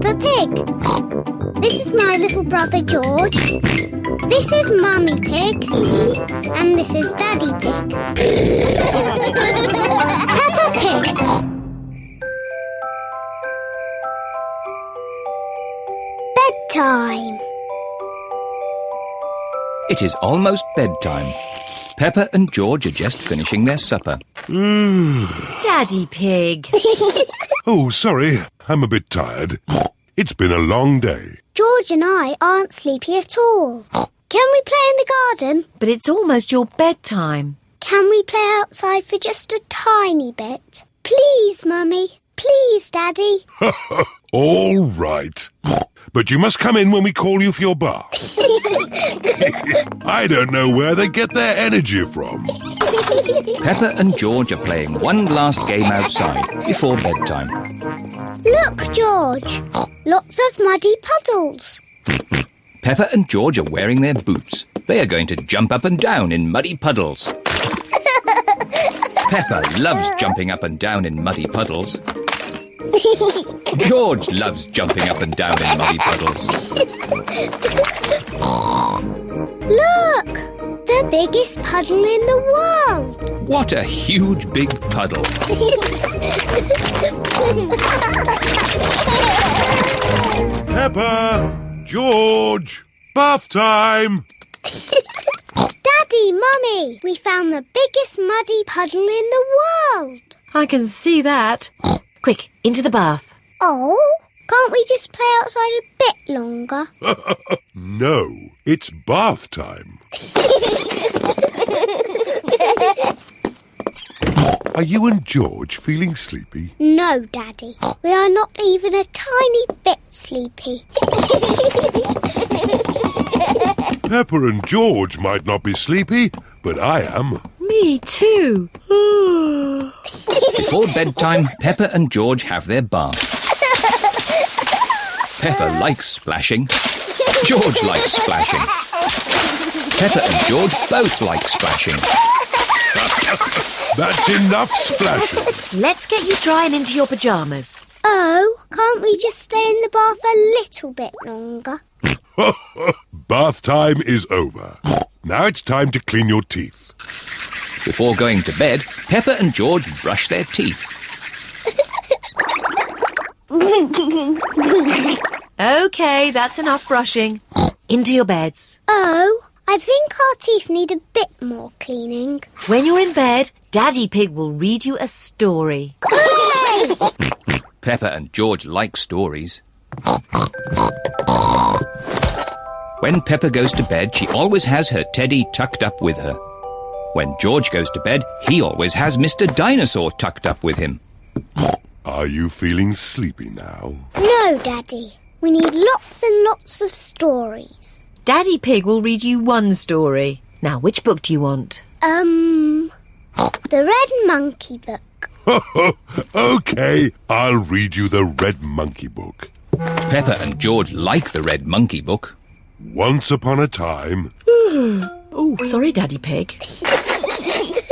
Peppa Pig. This is my little brother George. This is Mummy Pig. And this is Daddy Pig. Peppa Pig. Bedtime. It is almost bedtime. Peppa and George are just finishing their supper. Hmm. Daddy Pig. Oh, sorry, I'm a bit tired. It's been a long day. George and I aren't sleepy at all. Can we play in the garden? but it's almost your bedtime. Can we play outside for just a tiny bit? Please, Mummy. Please, Daddy. All right. But you must come in when we call you for your bath. I don't know where they get their energy from. Peppa and George are playing one last game outside before bedtime. Look, George. Lots of muddy puddles. Peppa and George are wearing their boots. They are going to jump up and down in muddy puddles. Peppa loves jumping up and down in muddy puddles. George loves jumping up and down in muddy puddles. Look! The biggest puddle in the world. What a huge big puddle. Peppa! George! Bath time! Daddy, Mummy, we found the biggest muddy puddle in the world. I can see that. Quick, into the bath. Oh, can't we just play outside a bit longer? No, it's bath time. Are you and George feeling sleepy? No, Daddy. We are not even a tiny bit sleepy. Peppa and George might not be sleepy, but I am. Me too. Before bedtime, Peppa and George have their bath. Peppa likes splashing. George likes splashing. Peppa and George both like splashing. That's enough splashing. Let's get you dry and into your pyjamas. Oh, can't we just stay in the bath a little bit longer? Bath time is over. Now it's time to clean your teeth. Before going to bed, Peppa and George brush their teeth. Okay, that's enough brushing. Into your beds. Oh, I think our teeth need a bit more cleaning. When you're in bed, Daddy Pig will read you a story. Peppa and George like stories. When Peppa goes to bed, she always has her teddy tucked up with her. When George goes to bed, he always has Mr. Dinosaur tucked up with him. Are you feeling sleepy now? No, Daddy. We need lots and lots of stories. Daddy Pig will read you one story. Now, which book do you want? Um, the Red Monkey Book. okay, I'll read you the Red Monkey Book. Peppa and George like the Red Monkey book. Once upon a time, Oh, sorry, Daddy Pig.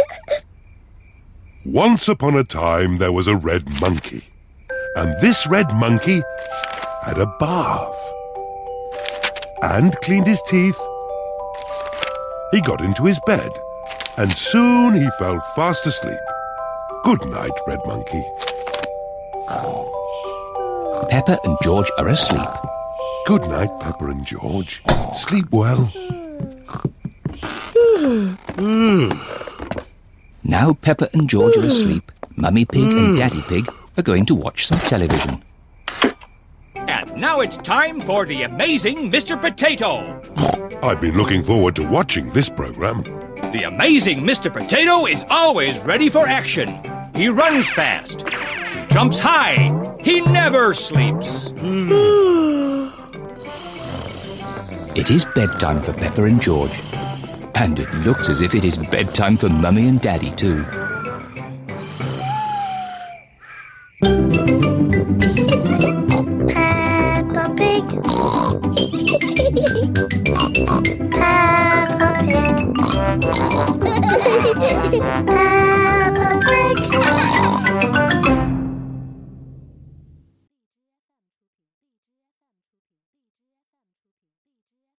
once upon a time there was a red monkey. And this red monkey had a bath. And cleaned his teeth. He got into his bed. And soon he fell fast asleep. Good night, Red Monkey. Peppa and George are asleep. Good night, Peppa and George. Sleep well. Now Peppa and George are asleep. Mummy Pig and Daddy Pig are going to watch some television. And now it's time for the amazing Mr. Potato. I've been looking forward to watching this program. The amazing Mr. Potato is always ready for action. He runs fast. He jumps high. He never sleeps. Hmm. it is bedtime for Peppa and George. And it looks as if it is bedtime for Mummy and Daddy, too.